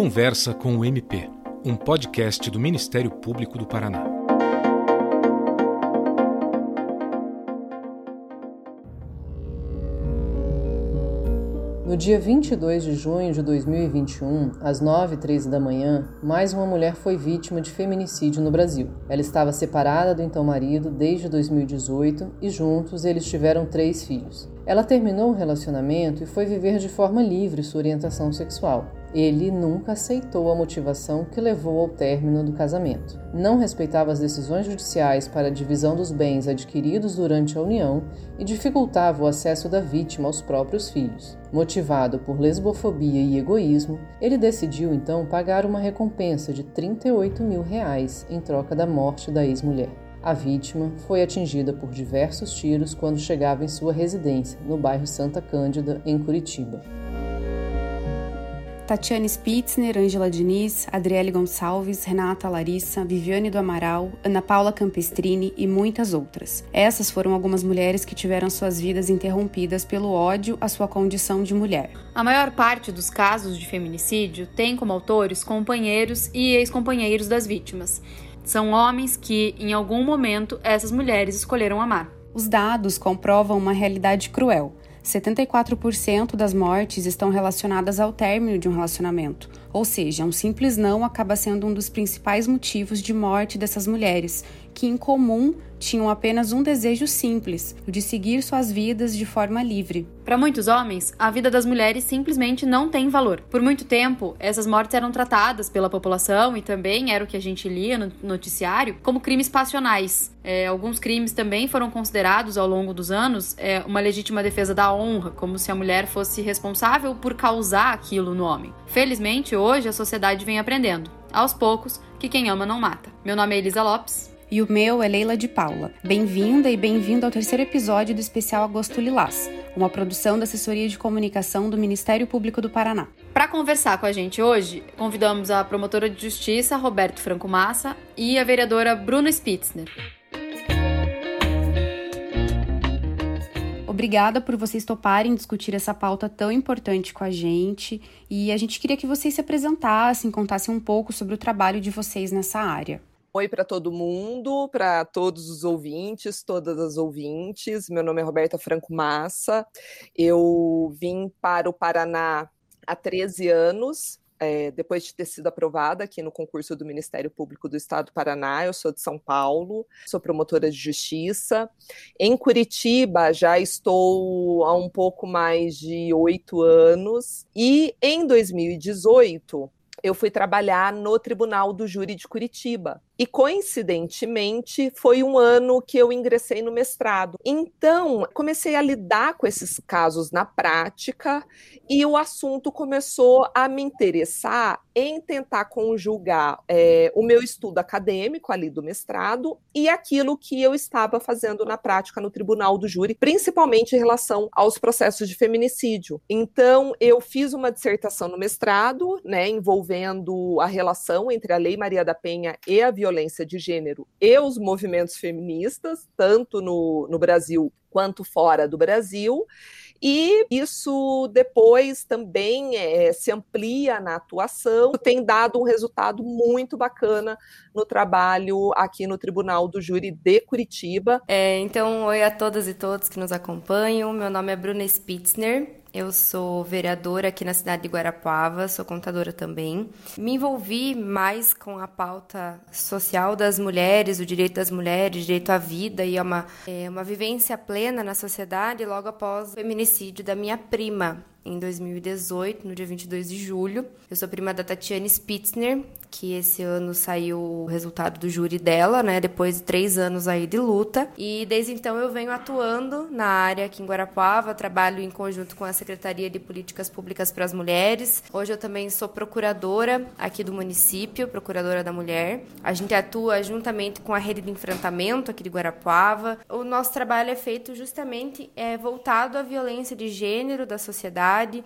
Conversa com o MP, um podcast do Ministério Público do Paraná. No dia 22 de junho de 2021, às 9h13 da manhã, mais uma mulher foi vítima de feminicídio no Brasil. Ela estava separada do então marido desde 2018 e juntos eles tiveram três filhos. Ela terminou o relacionamento e foi viver de forma livre sua orientação sexual. Ele nunca aceitou a motivação que levou ao término do casamento. Não respeitava as decisões judiciais para a divisão dos bens adquiridos durante a união e dificultava o acesso da vítima aos próprios filhos. Motivado por lesbofobia e egoísmo, ele decidiu então pagar uma recompensa de 38 mil reais em troca da morte da ex-mulher. A vítima foi atingida por diversos tiros quando chegava em sua residência, no bairro Santa Cândida, em Curitiba. Tatiane Spitzner, Ângela Diniz, Adriele Gonçalves, Renata Larissa, Viviane do Amaral, Ana Paula Campestrini e muitas outras. Essas foram algumas mulheres que tiveram suas vidas interrompidas pelo ódio à sua condição de mulher. A maior parte dos casos de feminicídio tem como autores companheiros e ex-companheiros das vítimas. São homens que, em algum momento, essas mulheres escolheram amar. Os dados comprovam uma realidade cruel. 74% das mortes estão relacionadas ao término de um relacionamento, ou seja, um simples não acaba sendo um dos principais motivos de morte dessas mulheres, que em comum tinham apenas um desejo simples, o de seguir suas vidas de forma livre. Para muitos homens, a vida das mulheres simplesmente não tem valor. Por muito tempo, essas mortes eram tratadas pela população e também era o que a gente lia no noticiário como crimes passionais. É, alguns crimes também foram considerados ao longo dos anos é, uma legítima defesa da honra, como se a mulher fosse responsável por causar aquilo no homem. Felizmente, hoje a sociedade vem aprendendo, aos poucos, que quem ama não mata. Meu nome é Elisa Lopes e o meu é Leila de Paula. Bem-vinda e bem-vindo ao terceiro episódio do especial Agosto Lilás, uma produção da Assessoria de Comunicação do Ministério Público do Paraná. Para conversar com a gente hoje, convidamos a promotora de justiça Roberto Franco Massa e a vereadora Bruna Spitzner. Obrigada por vocês toparem discutir essa pauta tão importante com a gente e a gente queria que vocês se apresentassem, contassem um pouco sobre o trabalho de vocês nessa área. Oi para todo mundo, para todos os ouvintes, todas as ouvintes. Meu nome é Roberta Franco Massa. Eu vim para o Paraná há 13 anos, é, depois de ter sido aprovada aqui no concurso do Ministério Público do Estado do Paraná. Eu sou de São Paulo, sou promotora de justiça. Em Curitiba já estou há um pouco mais de oito anos. E em 2018 eu fui trabalhar no Tribunal do Júri de Curitiba. E coincidentemente, foi um ano que eu ingressei no mestrado. Então, comecei a lidar com esses casos na prática e o assunto começou a me interessar em tentar conjugar é, o meu estudo acadêmico ali do mestrado e aquilo que eu estava fazendo na prática no Tribunal do Júri, principalmente em relação aos processos de feminicídio. Então, eu fiz uma dissertação no mestrado, né, envolvendo a relação entre a Lei Maria da Penha e a violência violência de gênero e os movimentos feministas, tanto no, no Brasil quanto fora do Brasil. E isso depois também é, se amplia na atuação, tem dado um resultado muito bacana no trabalho aqui no Tribunal do Júri de Curitiba. É, então, oi a todas e todos que nos acompanham. Meu nome é Bruna Spitzner, eu sou vereadora aqui na cidade de Guarapuava, sou contadora também. Me envolvi mais com a pauta social das mulheres, o direito das mulheres, direito à vida e a uma, é, uma vivência plena na sociedade logo após o feminicídio da minha prima, em 2018, no dia 22 de julho. Eu sou prima da Tatiane Spitzner, que esse ano saiu o resultado do júri dela, né? Depois de três anos aí de luta. E desde então eu venho atuando na área aqui em Guarapuava, trabalho em conjunto com a Secretaria de Políticas Públicas para as Mulheres. Hoje eu também sou procuradora aqui do município, procuradora da mulher. A gente atua juntamente com a rede de enfrentamento aqui de Guarapuava. O nosso trabalho é feito justamente é, voltado à violência de gênero da sociedade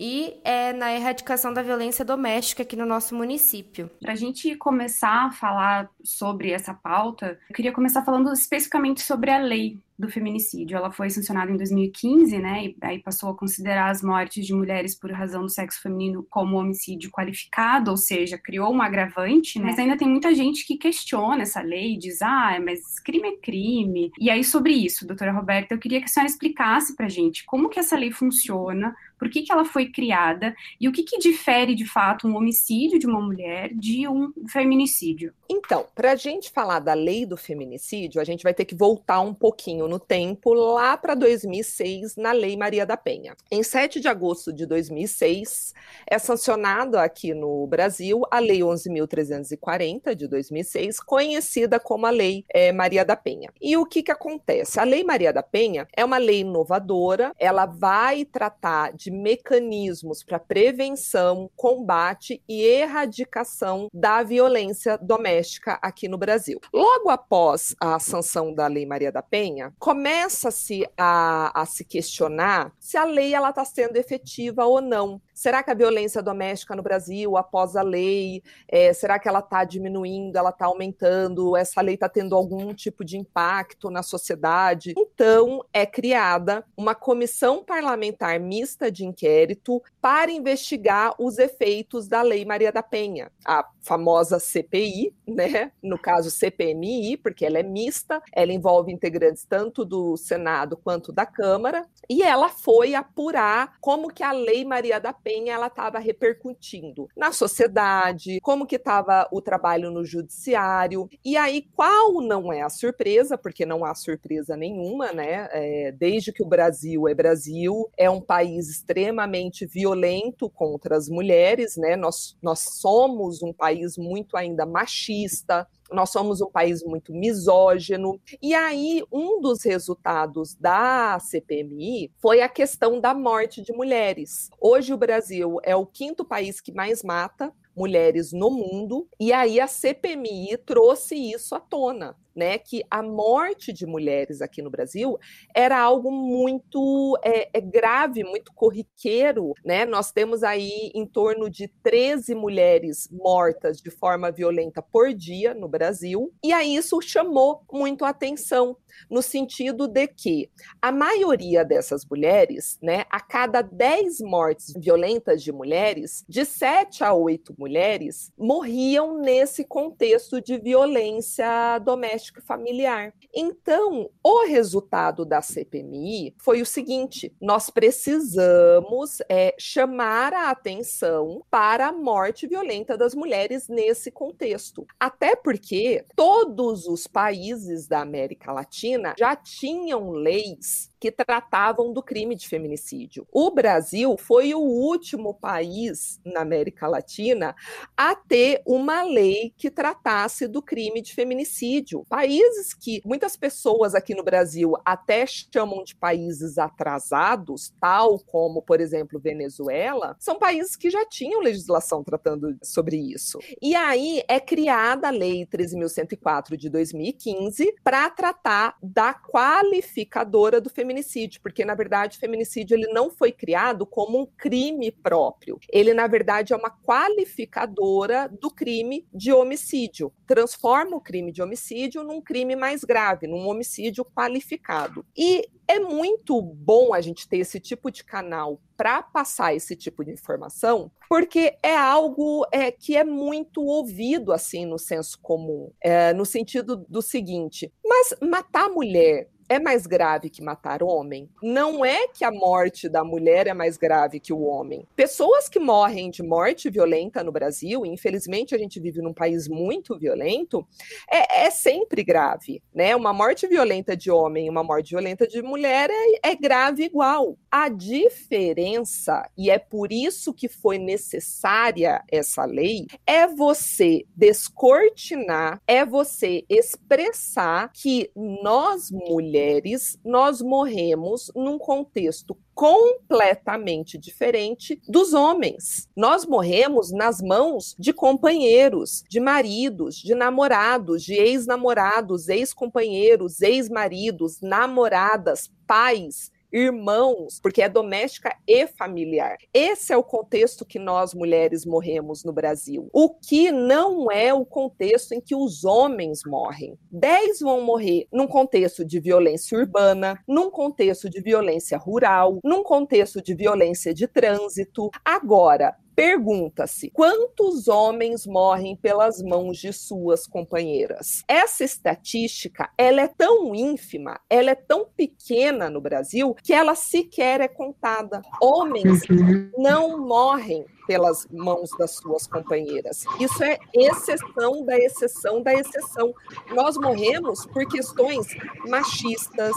e é, na erradicação da violência doméstica aqui no nosso município. Para a gente começar a falar sobre essa pauta, eu queria começar falando especificamente sobre a lei do feminicídio. Ela foi sancionada em 2015, né, e aí passou a considerar as mortes de mulheres por razão do sexo feminino como homicídio qualificado, ou seja, criou um agravante, né? Mas ainda tem muita gente que questiona essa lei, diz, ah, mas crime é crime. E aí, sobre isso, doutora Roberta, eu queria que a senhora explicasse pra gente como que essa lei funciona, por que, que ela foi criada e o que, que difere de fato um homicídio de uma mulher de um feminicídio. Então, para a gente falar da lei do feminicídio, a gente vai ter que voltar um pouquinho no tempo, lá para 2006, na Lei Maria da Penha. Em 7 de agosto de 2006, é sancionada aqui no Brasil a Lei 11.340 de 2006, conhecida como a Lei é, Maria da Penha. E o que, que acontece? A Lei Maria da Penha é uma lei inovadora, ela vai tratar de mecanismos para prevenção, combate e erradicação da violência doméstica aqui no Brasil. Logo após a sanção da Lei Maria da Penha, começa-se a, a, se questionar se a lei ela está sendo efetiva ou não. Será que a violência doméstica no Brasil, após a lei, é, será que ela está diminuindo, ela está aumentando? Essa lei está tendo algum tipo de impacto na sociedade? Então, é criada uma comissão parlamentar mista de inquérito para investigar os efeitos da Lei Maria da Penha, a famosa CPI, né? No caso CPMI, porque ela é mista, ela envolve integrantes tanto do Senado quanto da Câmara, e ela foi apurar como que a Lei Maria da Penha ela estava repercutindo na sociedade, como que estava o trabalho no judiciário, e aí qual não é a surpresa, porque não há surpresa nenhuma, né? É, desde que o Brasil é Brasil, é um país extremamente violento contra as mulheres, né? Nós, nós somos um país muito ainda machista, nós somos um país muito misógino. E aí, um dos resultados da CPMI foi a questão da morte de mulheres. Hoje, o Brasil é o quinto país que mais mata mulheres no mundo, e aí a CPMI trouxe isso à tona né, que a morte de mulheres aqui no Brasil era algo muito é, é grave, muito corriqueiro, né? Nós temos aí em torno de 13 mulheres mortas de forma violenta por dia no Brasil, e aí isso chamou muito a atenção no sentido de que a maioria dessas mulheres, né, a cada 10 mortes violentas de mulheres, de 7 a 8 mulheres morriam nesse contexto de violência doméstica doméstico e familiar. Então, o resultado da CPMI foi o seguinte: nós precisamos é, chamar a atenção para a morte violenta das mulheres nesse contexto. Até porque todos os países da América Latina já tinham leis que tratavam do crime de feminicídio. O Brasil foi o último país na América Latina a ter uma lei que tratasse do crime de feminicídio. Países que muitas pessoas aqui no Brasil até chamam de países atrasados, tal como, por exemplo, Venezuela, são países que já tinham legislação tratando sobre isso. E aí é criada a Lei 13.104 de 2015 para tratar da qualificadora do feminicídio feminicídio, porque na verdade o feminicídio ele não foi criado como um crime próprio. Ele na verdade é uma qualificadora do crime de homicídio. Transforma o crime de homicídio num crime mais grave, num homicídio qualificado. E é muito bom a gente ter esse tipo de canal para passar esse tipo de informação, porque é algo é, que é muito ouvido assim no senso comum, é, no sentido do seguinte: mas matar mulher é mais grave que matar homem? Não é que a morte da mulher é mais grave que o homem. Pessoas que morrem de morte violenta no Brasil, infelizmente a gente vive num país muito violento, é, é sempre grave, né? Uma morte violenta de homem e uma morte violenta de mulher é, é grave igual. A diferença, e é por isso que foi necessária essa lei, é você descortinar, é você expressar que nós mulheres mulheres, nós morremos num contexto completamente diferente dos homens. Nós morremos nas mãos de companheiros, de maridos, de namorados, de ex-namorados, ex-companheiros, ex-maridos, namoradas, pais irmãos, porque é doméstica e familiar. Esse é o contexto que nós mulheres morremos no Brasil. O que não é o contexto em que os homens morrem. Dez vão morrer num contexto de violência urbana, num contexto de violência rural, num contexto de violência de trânsito. Agora, Pergunta-se: quantos homens morrem pelas mãos de suas companheiras? Essa estatística, ela é tão ínfima, ela é tão pequena no Brasil que ela sequer é contada. Homens uhum. não morrem pelas mãos das suas companheiras. Isso é exceção da exceção da exceção. Nós morremos por questões machistas,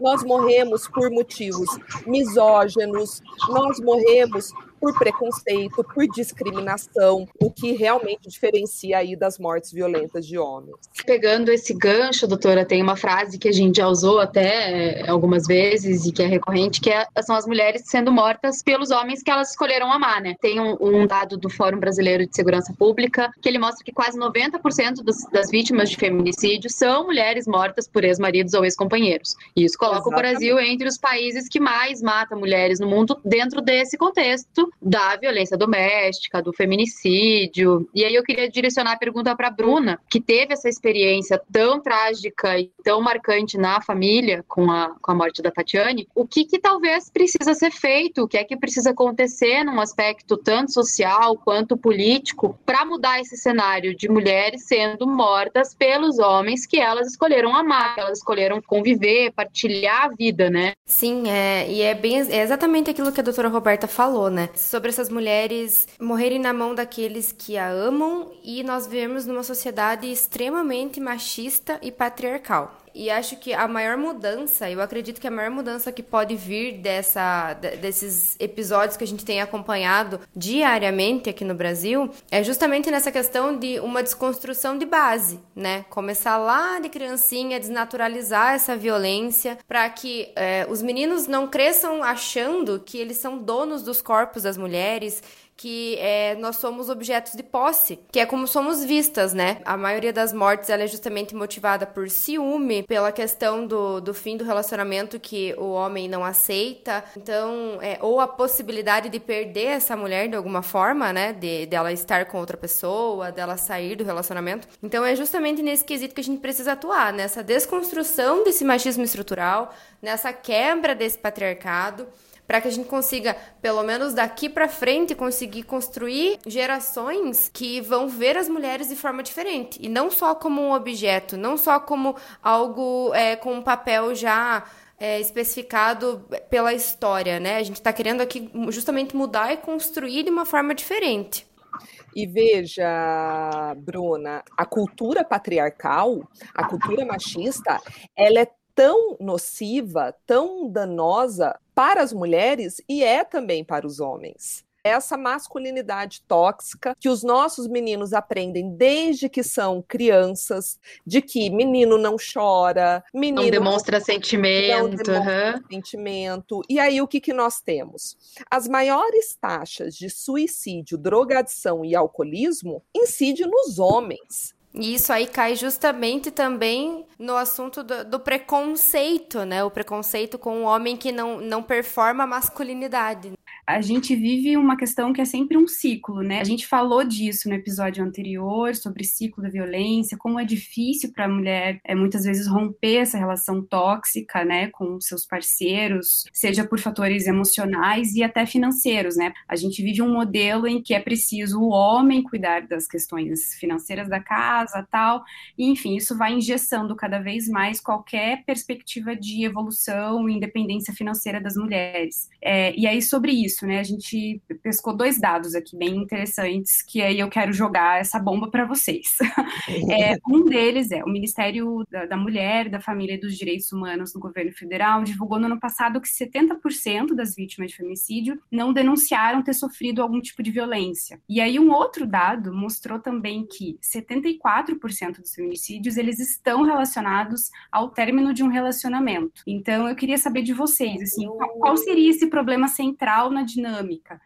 nós morremos por motivos misóginos, nós morremos por preconceito, por discriminação, o que realmente diferencia aí das mortes violentas de homens. Pegando esse gancho, doutora, tem uma frase que a gente já usou até é, algumas vezes e que é recorrente, que é, são as mulheres sendo mortas pelos homens que elas escolheram amar, né? Tem um, um dado do Fórum Brasileiro de Segurança Pública que ele mostra que quase 90% dos, das vítimas de feminicídio são mulheres mortas por ex-maridos ou ex-companheiros. E isso coloca Exatamente. o Brasil entre os países que mais matam mulheres no mundo dentro desse contexto da violência doméstica, do feminicídio. E aí eu queria direcionar a pergunta para Bruna, que teve essa experiência tão trágica e tão marcante na família com a, com a morte da Tatiane. O que, que talvez precisa ser feito? O que é que precisa acontecer num aspecto tanto social quanto político para mudar esse cenário de mulheres sendo mortas pelos homens que elas escolheram amar, elas escolheram conviver, partilhar a vida, né? Sim, é, e é bem é exatamente aquilo que a doutora Roberta falou, né? Sobre essas mulheres morrerem na mão daqueles que a amam e nós vivemos numa sociedade extremamente machista e patriarcal. E acho que a maior mudança, eu acredito que a maior mudança que pode vir dessa, desses episódios que a gente tem acompanhado diariamente aqui no Brasil é justamente nessa questão de uma desconstrução de base, né? Começar lá de criancinha, desnaturalizar essa violência para que é, os meninos não cresçam achando que eles são donos dos corpos das mulheres que é, nós somos objetos de posse, que é como somos vistas, né? A maioria das mortes ela é justamente motivada por ciúme, pela questão do, do fim do relacionamento que o homem não aceita, então, é, ou a possibilidade de perder essa mulher de alguma forma, né? De dela estar com outra pessoa, dela sair do relacionamento. Então, é justamente nesse quesito que a gente precisa atuar, nessa desconstrução desse machismo estrutural, nessa quebra desse patriarcado para que a gente consiga, pelo menos daqui para frente, conseguir construir gerações que vão ver as mulheres de forma diferente e não só como um objeto, não só como algo é, com um papel já é, especificado pela história, né? A gente está querendo aqui justamente mudar e construir de uma forma diferente. E veja, Bruna, a cultura patriarcal, a cultura machista, ela é tão nociva, tão danosa para as mulheres e é também para os homens essa masculinidade tóxica que os nossos meninos aprendem desde que são crianças, de que menino não chora, menino não demonstra sentimento, não demonstra uhum. sentimento. E aí o que que nós temos? As maiores taxas de suicídio, drogadição e alcoolismo incidem nos homens. E isso aí cai justamente também no assunto do, do, preconceito, né? O preconceito com o homem que não, não performa a masculinidade a gente vive uma questão que é sempre um ciclo, né? A gente falou disso no episódio anterior, sobre ciclo da violência, como é difícil para a mulher é, muitas vezes romper essa relação tóxica, né, com seus parceiros, seja por fatores emocionais e até financeiros, né? A gente vive um modelo em que é preciso o homem cuidar das questões financeiras da casa, tal, e enfim, isso vai engessando cada vez mais qualquer perspectiva de evolução e independência financeira das mulheres. É, e aí, sobre isso, isso, né? A gente pescou dois dados aqui bem interessantes que aí eu quero jogar essa bomba para vocês. É, um deles é o Ministério da, da, Mulher, da Família e dos Direitos Humanos do governo federal divulgou no ano passado que 70% das vítimas de feminicídio não denunciaram ter sofrido algum tipo de violência. E aí um outro dado mostrou também que 74% dos feminicídios eles estão relacionados ao término de um relacionamento. Então eu queria saber de vocês, assim, qual seria esse problema central na dinâmica?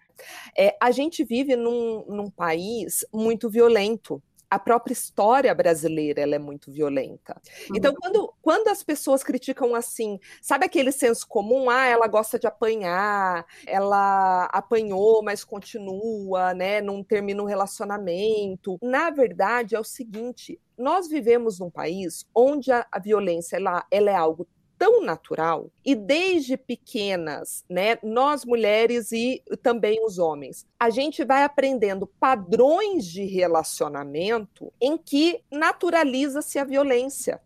É, a gente vive num, num país muito violento a própria história brasileira ela é muito violenta. Uhum. Então, quando, quando as pessoas criticam assim, sabe aquele senso comum? Ah, ela gosta de apanhar, ela apanhou, mas continua, né? Não termina um relacionamento. Na verdade, é o seguinte: nós vivemos num país onde a, a violência ela, ela é algo tão natural e desde pequenas, né, nós mulheres e também os homens, a gente vai aprendendo padrões de relacionamento em que naturaliza-se a violência.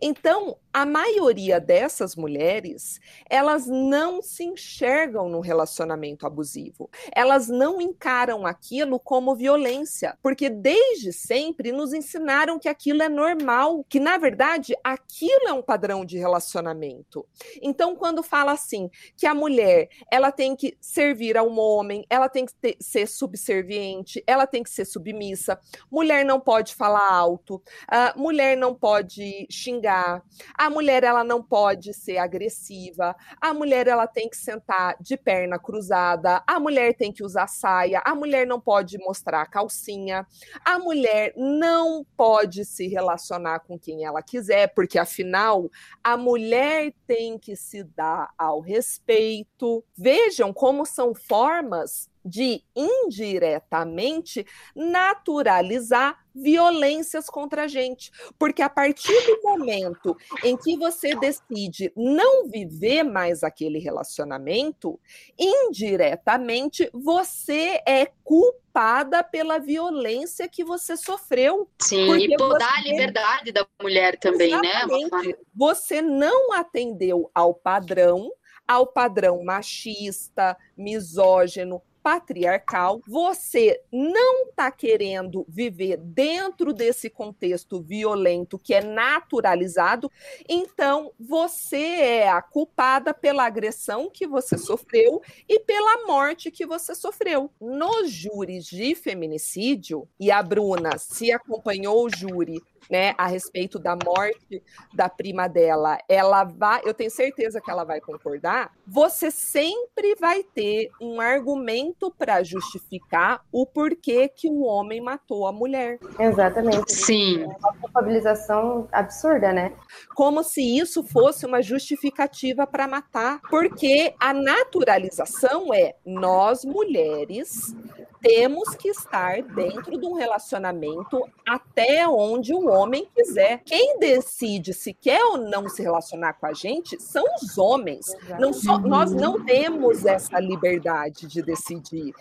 Então, a maioria dessas mulheres, elas não se enxergam no relacionamento abusivo. Elas não encaram aquilo como violência, porque desde sempre nos ensinaram que aquilo é normal, que na verdade aquilo é um padrão de relacionamento. Então, quando fala assim, que a mulher, ela tem que servir a um homem, ela tem que ter, ser subserviente, ela tem que ser submissa, mulher não pode falar alto, uh, mulher não pode xingar, a mulher ela não pode ser agressiva, a mulher ela tem que sentar de perna cruzada, a mulher tem que usar saia, a mulher não pode mostrar a calcinha, a mulher não pode se relacionar com quem ela quiser, porque afinal a mulher tem que se dar ao respeito. Vejam como são formas de indiretamente naturalizar violências contra a gente. Porque a partir do momento em que você decide não viver mais aquele relacionamento, indiretamente você é culpada pela violência que você sofreu. Sim, e podar você... a liberdade da mulher também, né, Exatamente. né? Você não atendeu ao padrão ao padrão machista, misógino, patriarcal, você não está querendo viver dentro desse contexto violento que é naturalizado, então você é a culpada pela agressão que você sofreu e pela morte que você sofreu. Nos júris de feminicídio, e a Bruna se acompanhou o júri né, a respeito da morte da prima dela, ela vai, eu tenho certeza que ela vai concordar, você sempre vai ter um argumento para justificar o porquê que o homem matou a mulher. Exatamente. Sim. É uma culpabilização absurda, né? Como se isso fosse uma justificativa para matar, porque a naturalização é nós mulheres temos que estar dentro de um relacionamento até onde o homem quiser. Quem decide se quer ou não se relacionar com a gente são os homens. Não só, nós não temos essa liberdade de decidir.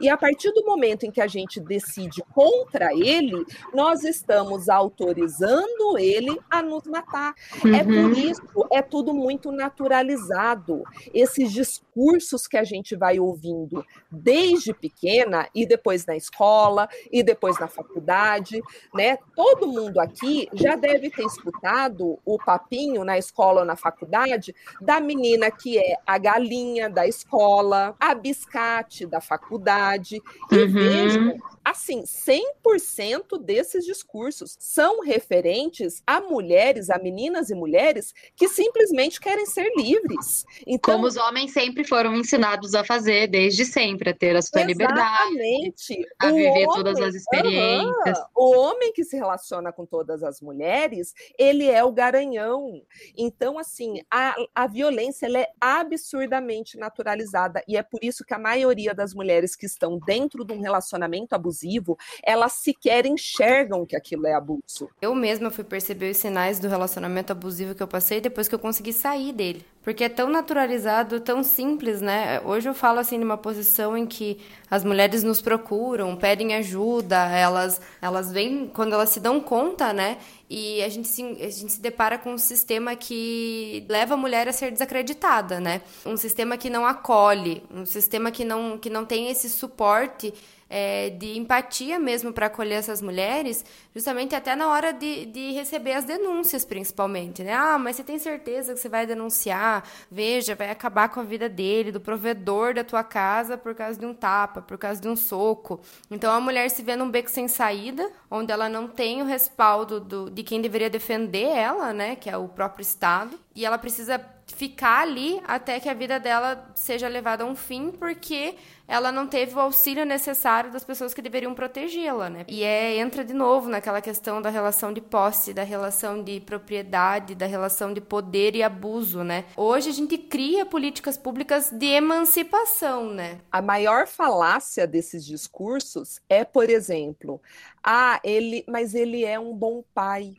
E a partir do momento em que a gente decide contra ele, nós estamos autorizando ele a nos matar. Uhum. É por uhum. isso, é tudo muito naturalizado. Esses discursos que a gente vai ouvindo desde pequena e depois na escola e depois na faculdade, né? Todo mundo aqui já deve ter escutado o papinho na escola ou na faculdade da menina que é a galinha da escola, a biscate da faculdade. E uhum. vejam, assim, 100% desses discursos são referentes a mulheres, a meninas e mulheres que simplesmente querem ser livres. Então, Como os homens sempre foram ensinados a fazer, desde sempre, a ter a sua exatamente. liberdade, a o viver homem, todas as experiências. o homem que se relaciona com todas as mulheres, ele é o garanhão. Então, assim, a, a violência é absurdamente naturalizada e é por isso que a maioria das mulheres que estão dentro de um relacionamento abusivo, elas sequer enxergam que aquilo é abuso. Eu mesma fui perceber os sinais do relacionamento abusivo que eu passei depois que eu consegui sair dele. Porque é tão naturalizado, tão simples, né? Hoje eu falo assim numa posição em que as mulheres nos procuram, pedem ajuda, elas elas vêm quando elas se dão conta, né? E a gente, se, a gente se depara com um sistema que leva a mulher a ser desacreditada, né? Um sistema que não acolhe, um sistema que não, que não tem esse suporte é, de empatia mesmo para acolher essas mulheres, justamente até na hora de, de receber as denúncias, principalmente, né? Ah, mas você tem certeza que você vai denunciar? Veja, vai acabar com a vida dele, do provedor da tua casa por causa de um tapa, por causa de um soco. Então a mulher se vê num beco sem saída, onde ela não tem o respaldo do, de quem deveria defender ela, né? Que é o próprio Estado. e ela precisa ficar ali até que a vida dela seja levada a um fim, porque ela não teve o auxílio necessário das pessoas que deveriam protegê-la, né? E é entra de novo naquela questão da relação de posse, da relação de propriedade, da relação de poder e abuso, né? Hoje a gente cria políticas públicas de emancipação, né? A maior falácia desses discursos é, por exemplo, ah, ele, mas ele é um bom pai.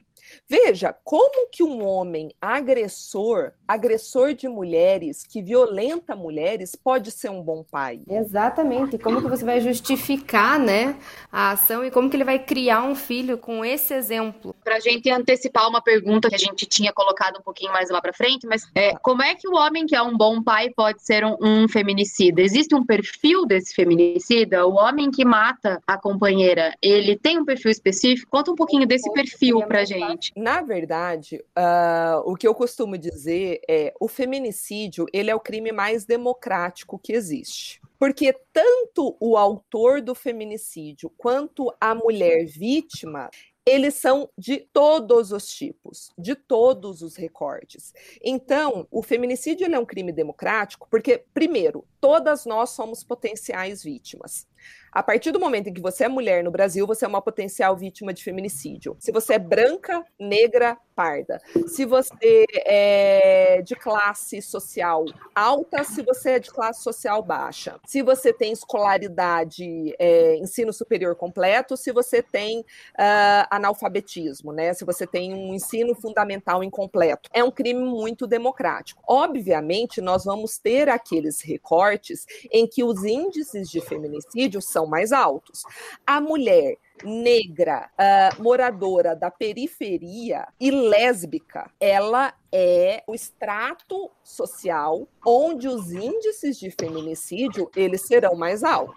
Veja como que um homem agressor, agressor de mulheres, que violenta mulheres, pode ser um bom pai. Exatamente. Como que você vai justificar, né, a ação e como que ele vai criar um filho com esse exemplo? Para a gente antecipar uma pergunta que a gente tinha colocado um pouquinho mais lá para frente, mas é, como é que o homem que é um bom pai pode ser um, um feminicida? Existe um perfil desse feminicida? O homem que mata a companheira, ele tem um perfil específico? Conta um pouquinho desse perfil para gente gente, na verdade, uh, o que eu costumo dizer é o feminicídio ele é o crime mais democrático que existe. Porque tanto o autor do feminicídio quanto a mulher vítima, eles são de todos os tipos, de todos os recortes. Então, o feminicídio é um crime democrático porque, primeiro, todas nós somos potenciais vítimas. A partir do momento em que você é mulher no Brasil, você é uma potencial vítima de feminicídio. Se você é branca, negra, parda. Se você é de classe social alta, se você é de classe social baixa. Se você tem escolaridade, é, ensino superior completo, se você tem uh, analfabetismo, né? Se você tem um ensino fundamental incompleto. É um crime muito democrático. Obviamente, nós vamos ter aqueles recortes em que os índices de feminicídio são mais altos. A mulher negra, uh, moradora da periferia e lésbica, ela é o extrato social onde os índices de feminicídio eles serão mais altos.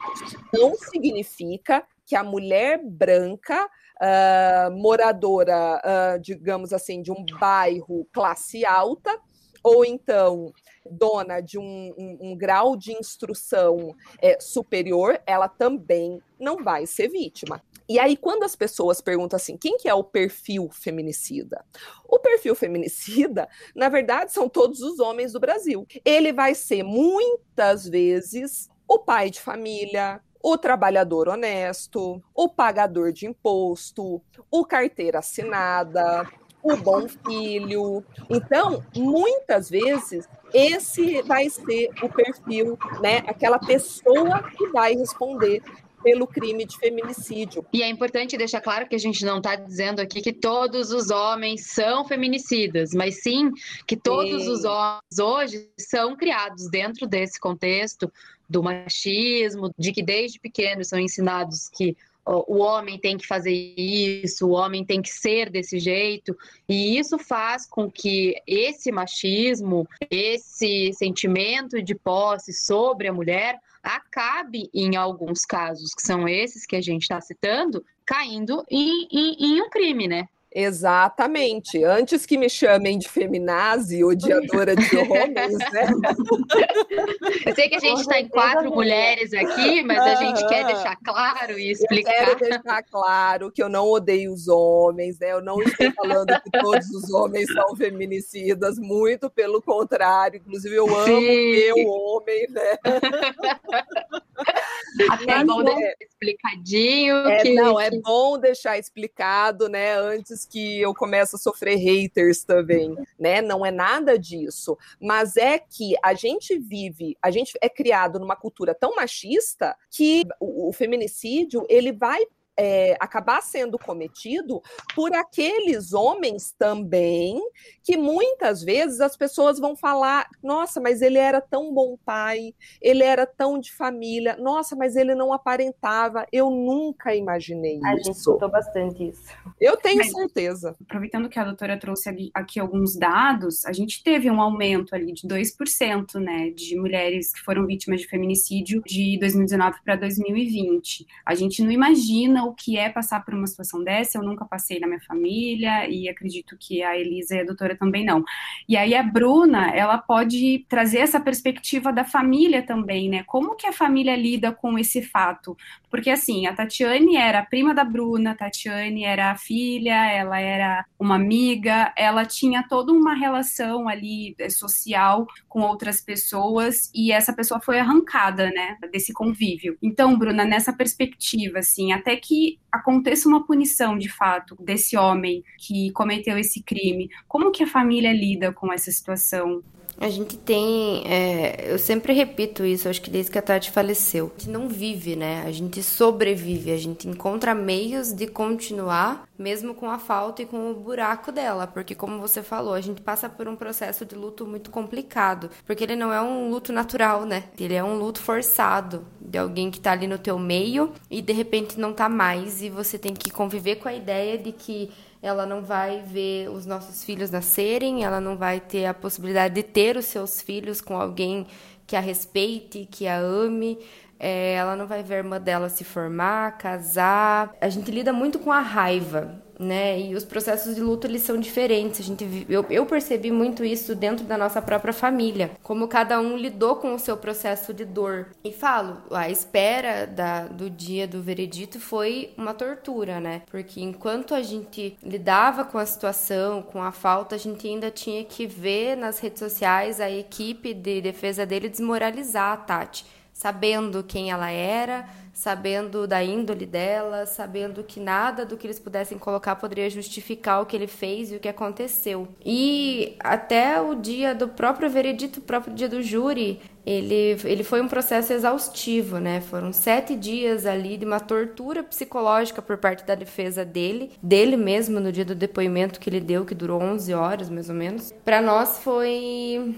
Não significa que a mulher branca uh, moradora, uh, digamos assim, de um bairro classe alta, ou então dona de um, um, um grau de instrução é, superior, ela também não vai ser vítima. E aí, quando as pessoas perguntam assim, quem que é o perfil feminicida? O perfil feminicida, na verdade, são todos os homens do Brasil. Ele vai ser muitas vezes o pai de família, o trabalhador honesto, o pagador de imposto, o carteira assinada, o bom filho. Então, muitas vezes, esse vai ser o perfil, né? Aquela pessoa que vai responder pelo crime de feminicídio. E é importante deixar claro que a gente não está dizendo aqui que todos os homens são feminicidas, mas sim que todos sim. os homens hoje são criados dentro desse contexto do machismo, de que desde pequenos são ensinados que o homem tem que fazer isso, o homem tem que ser desse jeito, e isso faz com que esse machismo, esse sentimento de posse sobre a mulher acabe, em alguns casos, que são esses que a gente está citando, caindo em, em, em um crime, né? Exatamente. Antes que me chamem de feminazi, odiadora de homens, né? Eu sei que a gente está em quatro mulheres aqui, mas a gente quer deixar claro e explicar. Eu quero deixar claro que eu não odeio os homens, né? Eu não estou falando que todos os homens são feminicidas, muito pelo contrário. Inclusive, eu amo Sim. meu homem, né? Até é bom deixar explicadinho. É, que, não, é bom deixar explicado, né? Antes que eu comece a sofrer haters também, né? Não é nada disso. Mas é que a gente vive, a gente é criado numa cultura tão machista que o, o feminicídio ele vai é, acabar sendo cometido por aqueles homens também, que muitas vezes as pessoas vão falar: nossa, mas ele era tão bom pai, ele era tão de família, nossa, mas ele não aparentava. Eu nunca imaginei a isso. A gente escutou bastante isso. Eu tenho mas, certeza. Aproveitando que a doutora trouxe aqui alguns dados, a gente teve um aumento ali de 2%, né, de mulheres que foram vítimas de feminicídio de 2019 para 2020. A gente não imagina o que é passar por uma situação dessa. Eu nunca passei na minha família e acredito que a Elisa e a doutora também não. E aí a Bruna, ela pode trazer essa perspectiva da família também, né? Como que a família lida com esse fato? Porque assim, a Tatiane era a prima da Bruna, a Tatiane era a filha, ela era uma amiga, ela tinha toda uma relação ali eh, social com outras pessoas e essa pessoa foi arrancada, né, desse convívio. Então, Bruna, nessa perspectiva, assim, até que aconteça uma punição de fato desse homem que cometeu esse crime, como que a família lida com essa situação? A gente tem. É, eu sempre repito isso, acho que desde que a Tati faleceu. A gente não vive, né? A gente sobrevive, a gente encontra meios de continuar, mesmo com a falta e com o buraco dela. Porque, como você falou, a gente passa por um processo de luto muito complicado. Porque ele não é um luto natural, né? Ele é um luto forçado de alguém que tá ali no teu meio e de repente não tá mais. E você tem que conviver com a ideia de que ela não vai ver os nossos filhos nascerem, ela não vai ter a possibilidade de ter os seus filhos com alguém que a respeite, que a ame. É, ela não vai ver a irmã dela se formar, casar. A gente lida muito com a raiva né? E os processos de luto eles são diferentes. A gente eu, eu percebi muito isso dentro da nossa própria família, como cada um lidou com o seu processo de dor. E falo, a espera da, do dia do veredito foi uma tortura, né? Porque enquanto a gente lidava com a situação, com a falta, a gente ainda tinha que ver nas redes sociais a equipe de defesa dele desmoralizar a Tati, sabendo quem ela era, sabendo da índole dela, sabendo que nada do que eles pudessem colocar poderia justificar o que ele fez e o que aconteceu. E até o dia do próprio veredito, o próprio dia do júri, ele, ele foi um processo exaustivo, né? Foram sete dias ali de uma tortura psicológica por parte da defesa dele, dele mesmo no dia do depoimento que ele deu, que durou 11 horas mais ou menos. Para nós foi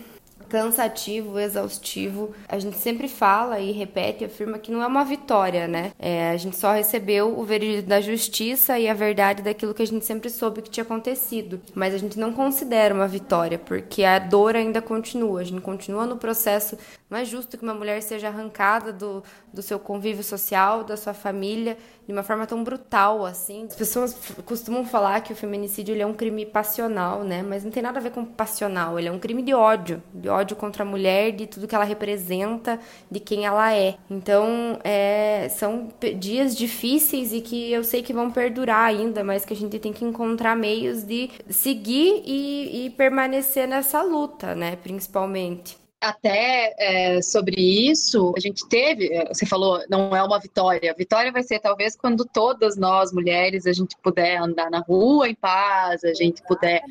cansativo, exaustivo. A gente sempre fala e repete, afirma que não é uma vitória, né? É, a gente só recebeu o veredito da justiça e a verdade daquilo que a gente sempre soube que tinha acontecido. Mas a gente não considera uma vitória, porque a dor ainda continua. A gente continua no processo. Não é justo que uma mulher seja arrancada do, do seu convívio social, da sua família, de uma forma tão brutal assim. As pessoas costumam falar que o feminicídio ele é um crime passional, né? Mas não tem nada a ver com passional, ele é um crime de ódio, de ódio contra a mulher, de tudo que ela representa, de quem ela é. Então, é, são dias difíceis e que eu sei que vão perdurar ainda, mas que a gente tem que encontrar meios de seguir e, e permanecer nessa luta, né? Principalmente até é, sobre isso, a gente teve, é, você falou, não é uma vitória. A vitória vai ser talvez quando todas nós mulheres a gente puder andar na rua em paz, a gente puder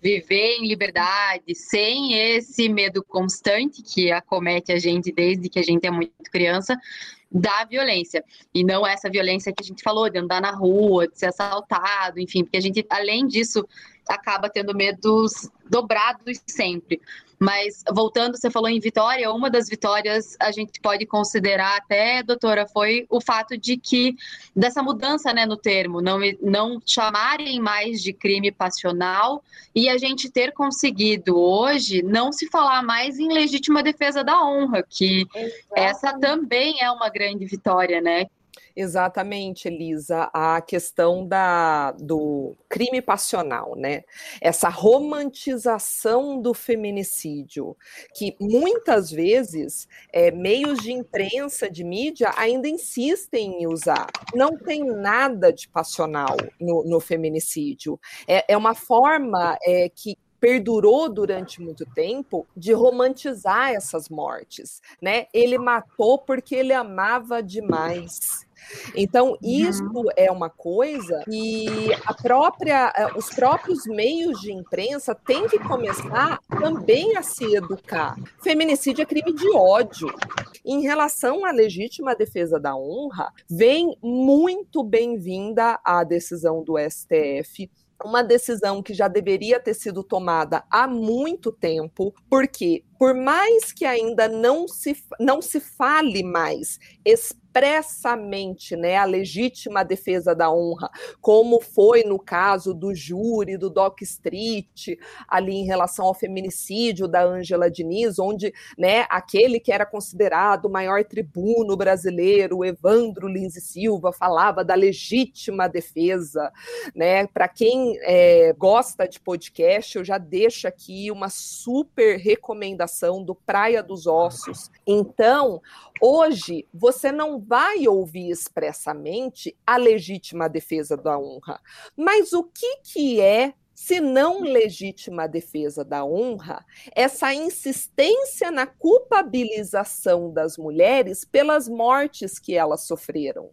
viver em liberdade, sem esse medo constante que acomete a gente desde que a gente é muito criança da violência. E não essa violência que a gente falou, de andar na rua, de ser assaltado, enfim, porque a gente, além disso, acaba tendo medos dobrados sempre. Mas voltando, você falou em vitória, uma das vitórias a gente pode considerar até, doutora, foi o fato de que dessa mudança né, no termo, não, não chamarem mais de crime passional e a gente ter conseguido hoje não se falar mais em legítima defesa da honra, que essa também é uma grande vitória, né? Exatamente, Elisa, a questão da, do crime passional, né? Essa romantização do feminicídio, que muitas vezes é, meios de imprensa, de mídia, ainda insistem em usar. Não tem nada de passional no, no feminicídio. É, é uma forma é, que perdurou durante muito tempo de romantizar essas mortes, né? Ele matou porque ele amava demais. Então, isso uhum. é uma coisa que a própria, eh, os próprios meios de imprensa têm que começar também a se educar. Feminicídio é crime de ódio. Em relação à legítima defesa da honra, vem muito bem-vinda a decisão do STF uma decisão que já deveria ter sido tomada há muito tempo, porque por mais que ainda não se, não se fale mais expressamente né, a legítima defesa da honra, como foi no caso do júri do Doc Street, ali em relação ao feminicídio da Ângela Diniz, onde né, aquele que era considerado o maior tribuno brasileiro, Evandro Lins e Silva, falava da legítima defesa. Né? Para quem é, gosta de podcast, eu já deixo aqui uma super recomendação do Praia dos Ossos. Então, hoje, você não vai ouvir expressamente a legítima defesa da honra. Mas o que, que é se não legítima defesa da honra, essa insistência na culpabilização das mulheres pelas mortes que elas sofreram.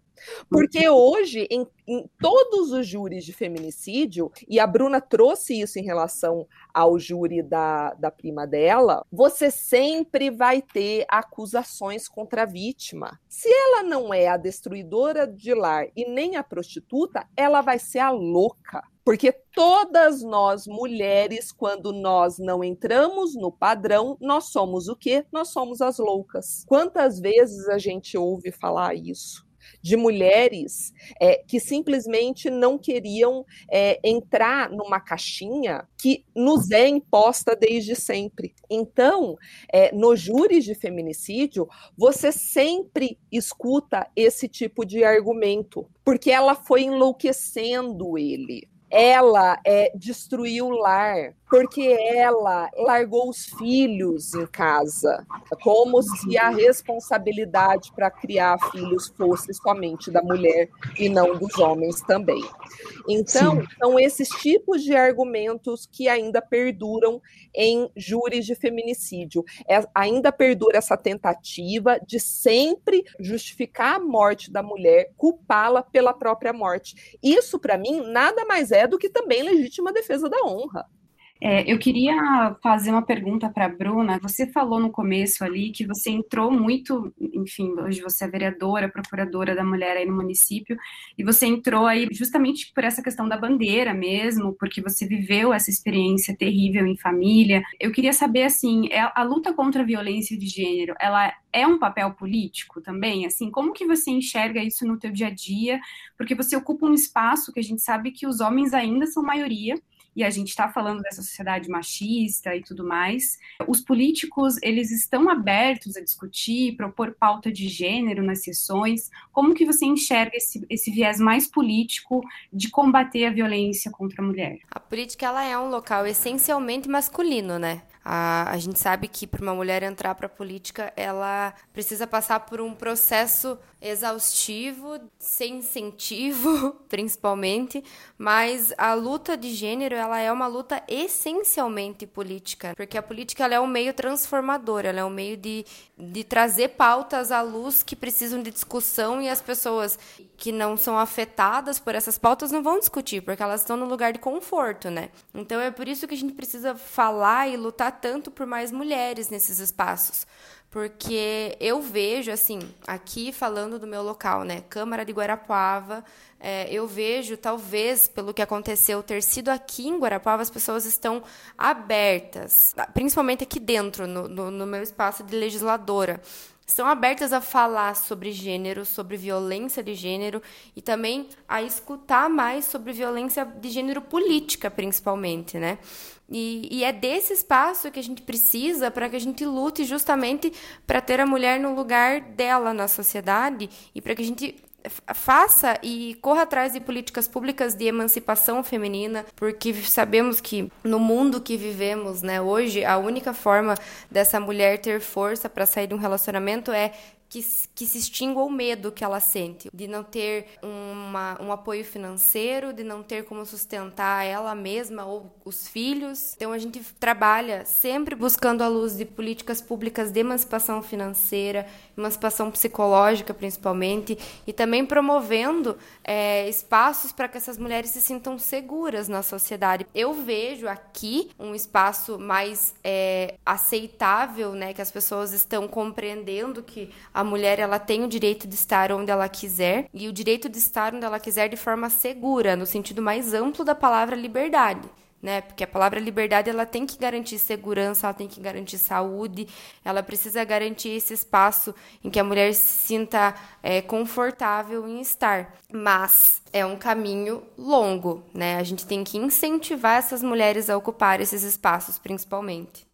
Porque hoje, em, em, todos os júris de feminicídio, e a Bruna trouxe isso em relação ao júri da, da prima dela, você sempre vai ter acusações contra a vítima. Se ela não é a destruidora de lar e nem a prostituta, ela vai ser a louca. Porque todas nós mulheres, quando nós não entramos no padrão, nós somos o quê? Nós somos as loucas. Quantas vezes a gente ouve falar isso? de mulheres é, que simplesmente não queriam é, entrar numa caixinha que nos é imposta desde sempre. Então, é, nos júris de feminicídio, você sempre escuta esse tipo de argumento, porque ela foi enlouquecendo ele ela é, destruiu o lar, porque ela largou os filhos em casa, como se a responsabilidade para criar filhos fosse somente da mulher e não dos homens também. Então, Sim. são esses tipos de argumentos que ainda perduram em júris de feminicídio. É, ainda perdura essa tentativa de sempre justificar a morte da mulher, culpá-la pela própria morte. Isso, para mim, nada mais é do que também legítima defesa da honra. É, eu queria fazer uma pergunta para a Bruna. Você falou no começo ali que você entrou muito, enfim, hoje você é vereadora, procuradora da mulher aí no município, e você entrou aí justamente por essa questão da bandeira mesmo, porque você viveu essa experiência terrível em família. Eu queria saber, assim, é, a luta contra a violência de gênero, ela é um papel político também? Assim, como que você enxerga isso no teu dia a dia? Porque você ocupa um espaço que a gente sabe que os homens ainda são maioria, e a gente está falando dessa sociedade machista e tudo mais. Os políticos, eles estão abertos a discutir, propor pauta de gênero nas sessões. Como que você enxerga esse, esse viés mais político de combater a violência contra a mulher? A política, ela é um local essencialmente masculino, né? A, a gente sabe que para uma mulher entrar para a política, ela precisa passar por um processo exaustivo, sem incentivo, principalmente, mas a luta de gênero, ela é uma luta essencialmente política, porque a política ela é um meio transformador, ela é um meio de, de trazer pautas à luz que precisam de discussão e as pessoas que não são afetadas por essas pautas não vão discutir, porque elas estão no lugar de conforto, né? Então é por isso que a gente precisa falar e lutar tanto por mais mulheres nesses espaços. Porque eu vejo, assim, aqui falando do meu local, né? Câmara de Guarapuava, é, eu vejo, talvez, pelo que aconteceu ter sido aqui em Guarapuava, as pessoas estão abertas, principalmente aqui dentro, no, no, no meu espaço de legisladora estão abertas a falar sobre gênero, sobre violência de gênero e também a escutar mais sobre violência de gênero política, principalmente, né? E, e é desse espaço que a gente precisa para que a gente lute justamente para ter a mulher no lugar dela na sociedade e para que a gente faça e corra atrás de políticas públicas de emancipação feminina, porque sabemos que no mundo que vivemos, né, hoje, a única forma dessa mulher ter força para sair de um relacionamento é que, que se extingua o medo que ela sente, de não ter uma, um apoio financeiro, de não ter como sustentar ela mesma ou os filhos. Então a gente trabalha sempre buscando a luz de políticas públicas de emancipação financeira, emancipação psicológica principalmente, e também promovendo é, espaços para que essas mulheres se sintam seguras na sociedade. Eu vejo aqui um espaço mais é, aceitável, né, que as pessoas estão compreendendo que a mulher ela tem o direito de estar onde ela quiser e o direito de estar onde ela quiser de forma segura, no sentido mais amplo da palavra liberdade. né? Porque a palavra liberdade ela tem que garantir segurança, ela tem que garantir saúde, ela precisa garantir esse espaço em que a mulher se sinta é, confortável em estar. Mas é um caminho longo, né? A gente tem que incentivar essas mulheres a ocupar esses espaços, principalmente.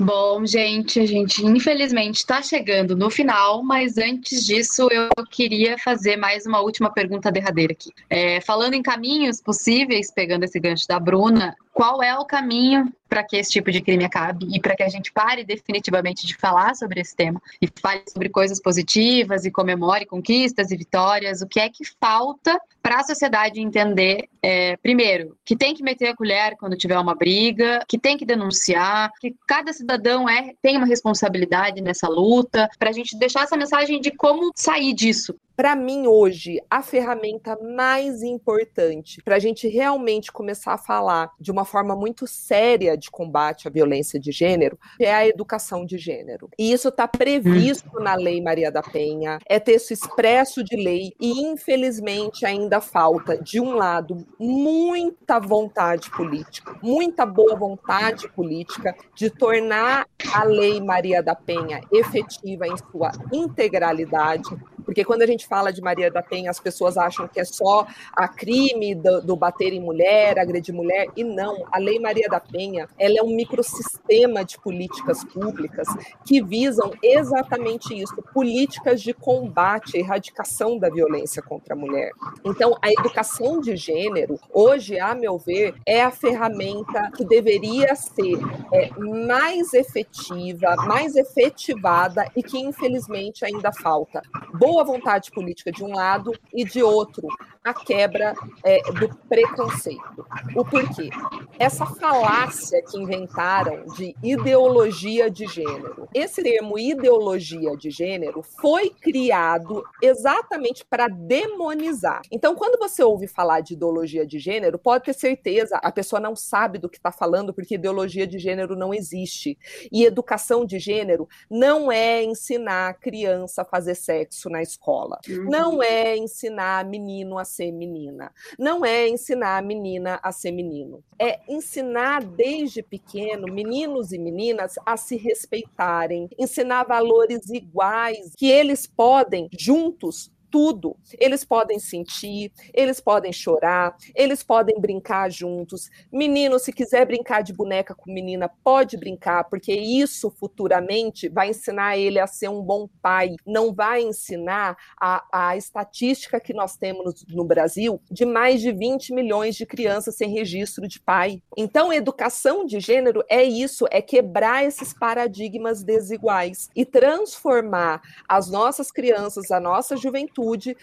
Bom, gente, a gente infelizmente está chegando no final, mas antes disso eu queria fazer mais uma última pergunta derradeira aqui. É, falando em caminhos possíveis, pegando esse gancho da Bruna, qual é o caminho para que esse tipo de crime acabe e para que a gente pare definitivamente de falar sobre esse tema e fale sobre coisas positivas e comemore conquistas e vitórias. O que é que falta para a sociedade entender, é, primeiro, que tem que meter a colher quando tiver uma briga, que tem que denunciar, que cada cidadão é, tem uma responsabilidade nessa luta, para a gente deixar essa mensagem de como sair disso. Para mim, hoje, a ferramenta mais importante para a gente realmente começar a falar de uma forma muito séria de combate à violência de gênero é a educação de gênero. E isso está previsto hum. na Lei Maria da Penha, é texto expresso de lei, e infelizmente ainda falta, de um lado, muita vontade política, muita boa vontade política de tornar a Lei Maria da Penha efetiva em sua integralidade, porque quando a gente fala de Maria da Penha, as pessoas acham que é só a crime do, do bater em mulher, agredir mulher, e não. A Lei Maria da Penha, ela é um microsistema de políticas públicas que visam exatamente isso, políticas de combate, erradicação da violência contra a mulher. Então, a educação de gênero, hoje, a meu ver, é a ferramenta que deveria ser é, mais efetiva, mais efetivada e que, infelizmente, ainda falta. Boa boa vontade política de um lado e de outro a quebra é, do preconceito. O porquê? Essa falácia que inventaram de ideologia de gênero. Esse termo ideologia de gênero foi criado exatamente para demonizar. Então, quando você ouve falar de ideologia de gênero, pode ter certeza, a pessoa não sabe do que está falando, porque ideologia de gênero não existe. E educação de gênero não é ensinar a criança a fazer sexo na escola. Uhum. Não é ensinar menino a ser menina. Não é ensinar a menina a ser menino. É ensinar desde pequeno meninos e meninas a se respeitarem, ensinar valores iguais que eles podem juntos tudo. Eles podem sentir, eles podem chorar, eles podem brincar juntos. Menino, se quiser brincar de boneca com menina, pode brincar, porque isso futuramente vai ensinar ele a ser um bom pai. Não vai ensinar a, a estatística que nós temos no, no Brasil de mais de 20 milhões de crianças sem registro de pai. Então, educação de gênero é isso, é quebrar esses paradigmas desiguais e transformar as nossas crianças, a nossa juventude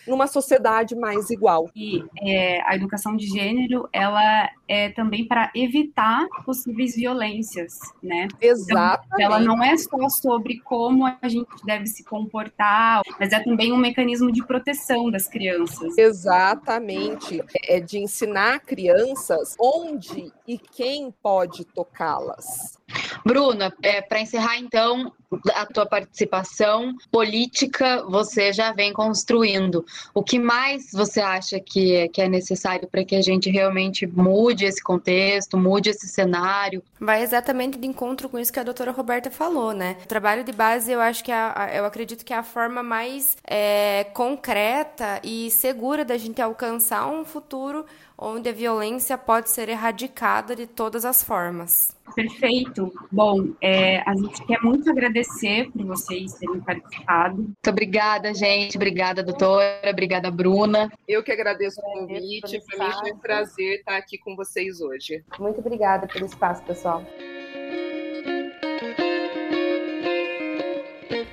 numa sociedade mais igual. E é, a educação de gênero, ela é também para evitar possíveis violências, né? Exato. Então, ela não é só sobre como a gente deve se comportar, mas é também um mecanismo de proteção das crianças. Exatamente. É de ensinar crianças onde e quem pode tocá-las. Bruna, é, para encerrar então a tua participação política, você já vem construindo. O que mais você acha que é, que é necessário para que a gente realmente mude esse contexto, mude esse cenário? Vai exatamente de encontro com isso que a doutora Roberta falou, né? O trabalho de base, eu acho que é, eu acredito que é a forma mais é, concreta e segura da gente alcançar um futuro onde a violência pode ser erradicada de todas as formas. Perfeito. Bom, é, a gente quer muito agradecer por vocês terem participado. Muito obrigada, gente. Obrigada, doutora. Obrigada, Bruna. Eu que agradeço o convite. Para mim foi um prazer estar aqui com vocês hoje. Muito obrigada pelo espaço, pessoal.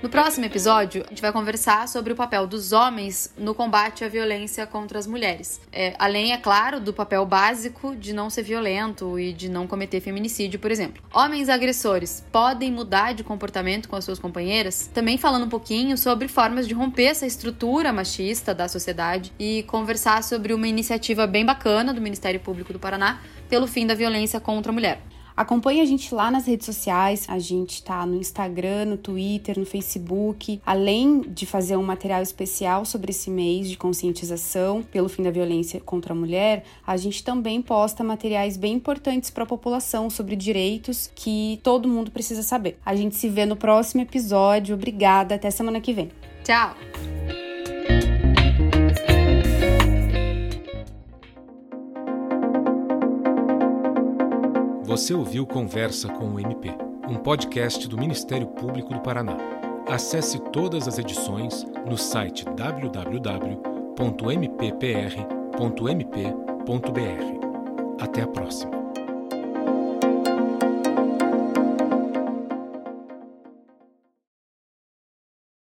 No próximo episódio, a gente vai conversar sobre o papel dos homens no combate à violência contra as mulheres. É, além, é claro, do papel básico de não ser violento e de não cometer feminicídio, por exemplo. Homens agressores podem mudar de comportamento com as suas companheiras? Também falando um pouquinho sobre formas de romper essa estrutura machista da sociedade e conversar sobre uma iniciativa bem bacana do Ministério Público do Paraná pelo fim da violência contra a mulher. Acompanhe a gente lá nas redes sociais, a gente está no Instagram, no Twitter, no Facebook, além de fazer um material especial sobre esse mês de conscientização pelo fim da violência contra a mulher, a gente também posta materiais bem importantes para a população sobre direitos que todo mundo precisa saber. A gente se vê no próximo episódio. Obrigada, até semana que vem. Tchau! Você ouviu Conversa com o MP, um podcast do Ministério Público do Paraná. Acesse todas as edições no site www.mppr.mp.br. Até a próxima.